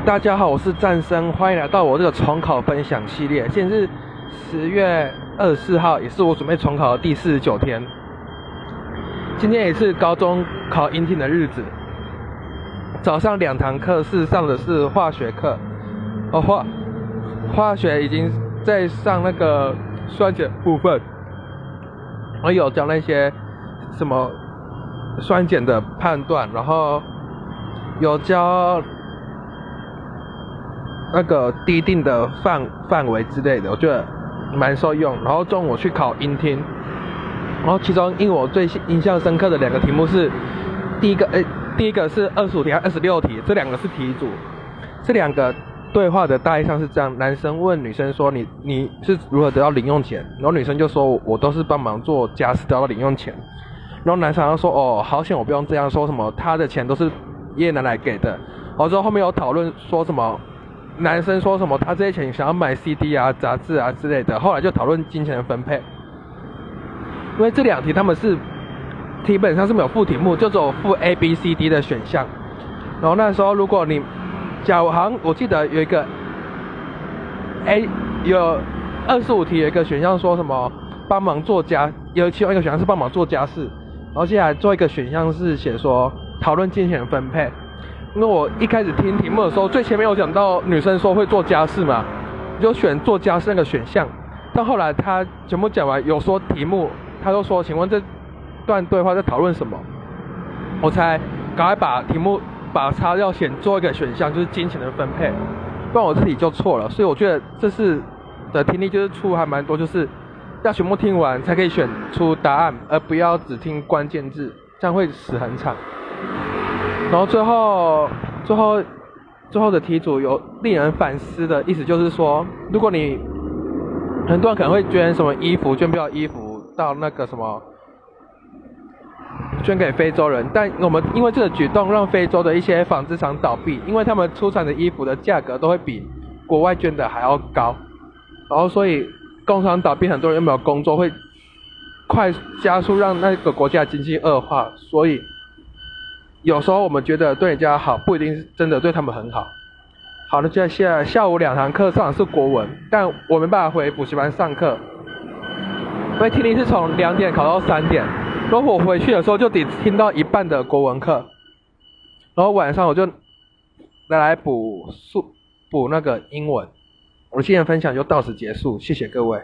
大家好，我是战生，欢迎来到我这个重考分享系列。现在是十月二十四号，也是我准备重考的第四十九天。今天也是高中考英听的日子。早上两堂课是上的是化学课，哦化化学已经在上那个酸碱部分，我有教那些什么酸碱的判断，然后有教那个低定的范范围之类的，我觉得蛮受用。然后中午去考音听，然后其中因为我最印象深刻的两个题目是第一个，诶。第一个是二十五题还二十六题，这两个是题组。这两个对话的大意上是这样：男生问女生说：“你你是如何得到零用钱？”然后女生就说：“我都是帮忙做家事得到零用钱。”然后男生就说：“哦，好险我不用这样说什么，他的钱都是爷爷奶奶给的。”然后之后后面有讨论说什么，男生说什么他这些钱想要买 CD 啊、杂志啊之类的。后来就讨论金钱的分配，因为这两题他们是。题本上是没有附题目，就只有附 A、B、C、D 的选项。然后那时候，如果你，假如好像我记得有一个 A 有二十五题有一个选项说什么帮忙做家，有其中一个选项是帮忙做家事，然后接下来做一个选项是写说讨论金钱的分配。因为我一开始听题目的时候，最前面有讲到女生说会做家事嘛，就选做家事那个选项。但后来他全部讲完，有说题目，他就说，请问这。段对话在讨论什么？我才赶快把题目把叉要选做一个选项，就是金钱的分配，不然我自己就错了。所以我觉得这次的听力就是出还蛮多，就是要全部听完才可以选出答案，而不要只听关键字，这样会死很惨。然后最后最后最后的题组有令人反思的意思，就是说，如果你很多人可能会捐什么衣服，捐不了衣服到那个什么。捐给非洲人，但我们因为这个举动让非洲的一些纺织厂倒闭，因为他们出产的衣服的价格都会比国外捐的还要高，然后所以工厂倒闭，很多人又没有工作，会快加速让那个国家经济恶化。所以有时候我们觉得对人家好，不一定是真的对他们很好。好的，接下下午两堂课上的是国文，但我没办法回补习班上课，因为听力是从两点考到三点。然后我回去的时候就得听到一半的国文课，然后晚上我就来来补数补那个英文。我的今天分享就到此结束，谢谢各位。